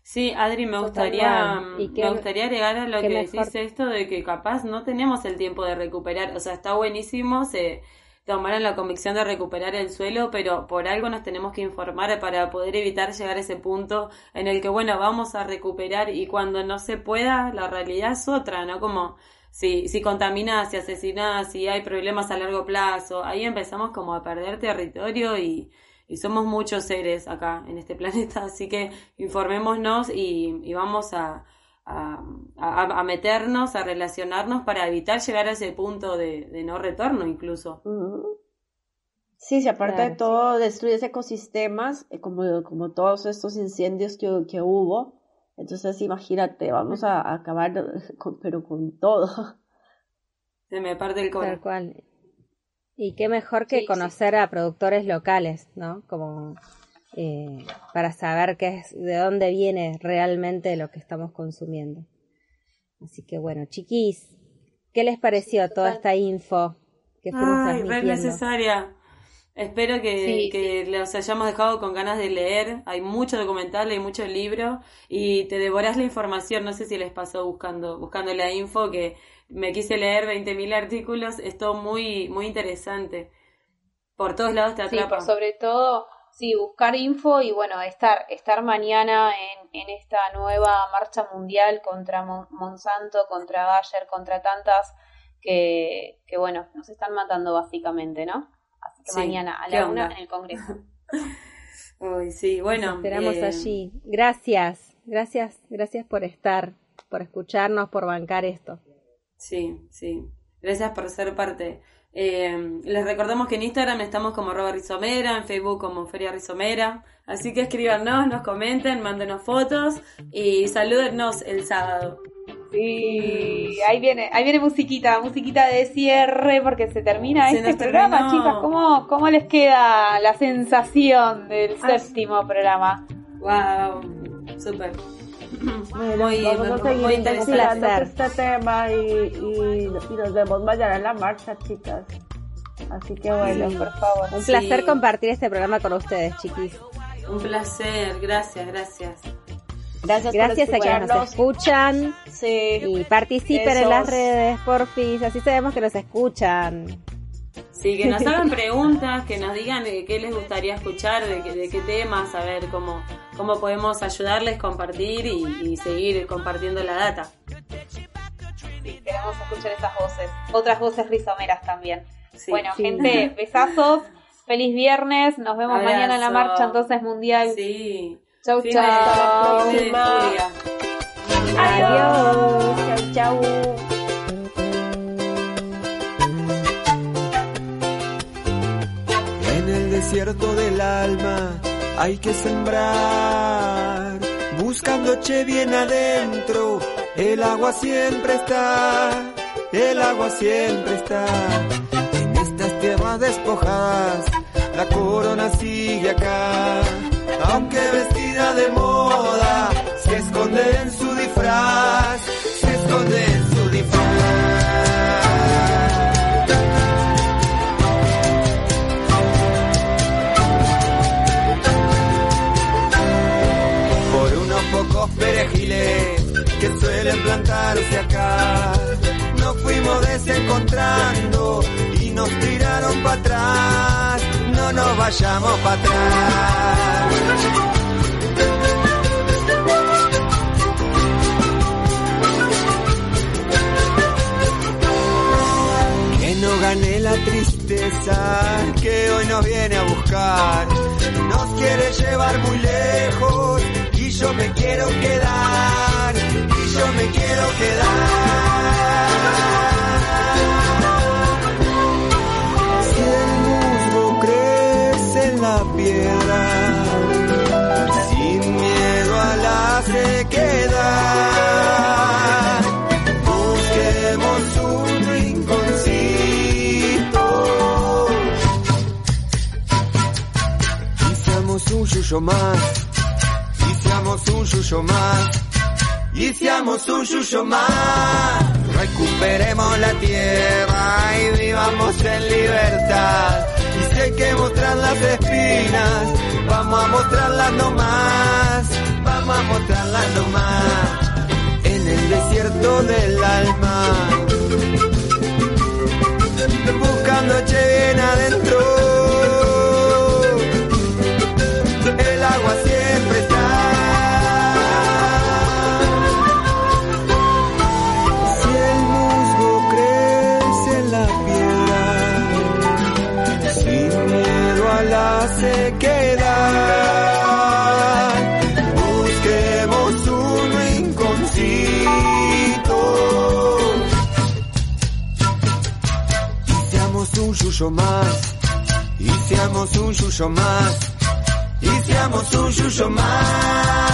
Sí, Adri, me gustaría, me gustaría agregar a lo que decís esto de que capaz no tenemos el tiempo de recuperar, o sea, está buenísimo, se tomaron la convicción de recuperar el suelo, pero por algo nos tenemos que informar para poder evitar llegar a ese punto en el que, bueno, vamos a recuperar y cuando no se pueda, la realidad es otra, ¿no? Como si, si contaminas, si asesinas, si hay problemas a largo plazo, ahí empezamos como a perder territorio y y somos muchos seres acá en este planeta, así que informémonos y, y vamos a, a, meternos, a relacionarnos para evitar llegar a ese punto de, no retorno incluso. Sí, si aparte de todo destruyes ecosistemas, eh, como, como todos estos incendios que, que hubo, entonces imagínate, vamos a, acabar con, pero con todo. Se me parte el corazón. Tal cual. Y qué mejor que conocer a productores locales, ¿no? Como eh, para saber qué es, de dónde viene realmente lo que estamos consumiendo. Así que bueno, chiquis, ¿qué les pareció toda esta info que fuimos Ay, re necesaria. Espero que, que los hayamos dejado con ganas de leer. Hay mucho documental, hay mucho libro y te devoras la información. No sé si les pasó buscando, buscando la info que me quise leer 20.000 artículos. Es todo muy, muy interesante. Por todos lados te atrapa. Sí, sobre todo, sí, buscar info y bueno, estar, estar mañana en, en esta nueva marcha mundial contra Monsanto, contra Bayer, contra tantas que, que bueno, nos están matando básicamente, ¿no? mañana a la una en el Congreso. Uy, sí, bueno. esperamos eh, allí. Gracias, gracias, gracias por estar, por escucharnos, por bancar esto. Sí, sí. Gracias por ser parte. Eh, les recordamos que en Instagram estamos como Roba Rizomera, en Facebook como Feria Rizomera. Así que escríbanos, nos comenten, mándenos fotos y salúdennos el sábado. Sí, ahí viene, ahí viene musiquita, musiquita de cierre porque se termina este programa, chicas. ¿Cómo, ¿Cómo les queda la sensación del séptimo programa? Wow, muy, vamos a seguir investigando este tema y, y, nos vemos mañana en la marcha, chicas. Así que bueno, por favor. Un placer compartir este programa con ustedes, chiquis. Un placer, gracias, gracias. Gracias, Gracias a quienes nos escuchan y participen en las redes, porfis, así sabemos que nos escuchan. Sí, que nos hagan preguntas, que nos digan de qué les gustaría escuchar, de, de qué temas, a ver cómo, cómo podemos ayudarles, compartir y, seguir compartiendo la data. Sí, queremos escuchar esas voces, otras voces rizomeras también. Bueno, gente, besazos, feliz viernes, nos vemos mañana en la marcha entonces mundial. Sí. Chau, chau. Adiós. Chau, chau. Desierto del alma hay que sembrar, buscando che bien adentro. El agua siempre está, el agua siempre está. En estas tierras despojadas, la corona sigue acá aunque vestida de moda, se esconde en su disfraz, se esconde en vayamos para atrás. Que no gane la tristeza que hoy nos viene a buscar. Nos quiere llevar muy lejos y yo me quiero quedar. Y yo me quiero quedar. La sequedad. Busquemos un rinconcito. Y seamos un yuyo más, y seamos un yuyo más, y seamos un yuyo más. Recuperemos la tierra y vivamos en libertad. Hay que mostrar las espinas, vamos a mostrarlas nomás, vamos a mostrarlas nomás, en el desierto del alma, buscando che bien adentro. Yuyo más. Y seamos un yuyo más.